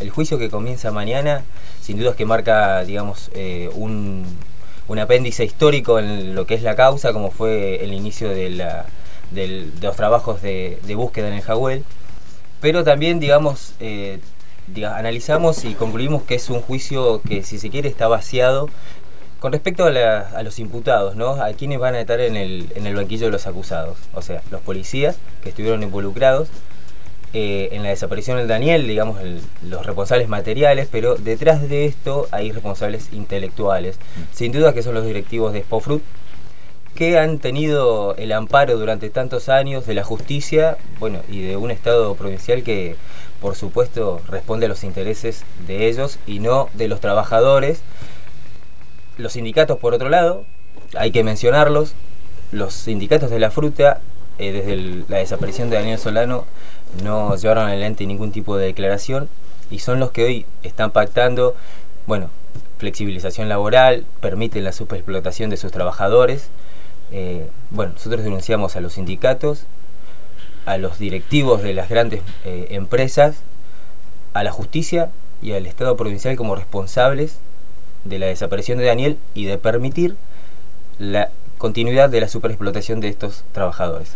el juicio que comienza mañana, sin duda es que marca, digamos, eh, un, apéndice histórico en lo que es la causa, como fue el inicio de, la, los trabajos de, búsqueda en el Jagüel. Pero también, digamos, eh, analizamos y concluimos que es un juicio que, si se quiere, está vaciado con respecto a, los imputados, ¿no? A quienes van a estar en el, en el banquillo de los acusados. O sea, los policías que estuvieron involucrados eh, en la desaparición del Daniel, digamos, los responsables materiales, pero detrás de esto hay responsables intelectuales. Sin duda que son los directivos de Spofrut, que han tenido el amparo durante tantos años de la justicia, bueno, y de un Estado provincial que, por supuesto, responde a los intereses de ellos y no de los trabajadores. Los sindicatos, por otro lado, hay que mencionarlos, los sindicatos de la fruta, eh, desde la desaparición de Daniel Solano, no llevaron adelante ningún tipo de declaración y son los que hoy están pactando, bueno, flexibilización laboral, permiten la superexplotación de sus trabajadores. Eh, bueno, nosotros denunciamos a los sindicatos, a los directivos de las grandes eh, empresas, a la justicia y al Estado provincial como responsables de la desaparición de Daniel y de permitir la continuidad de la superexplotación de estos trabajadores.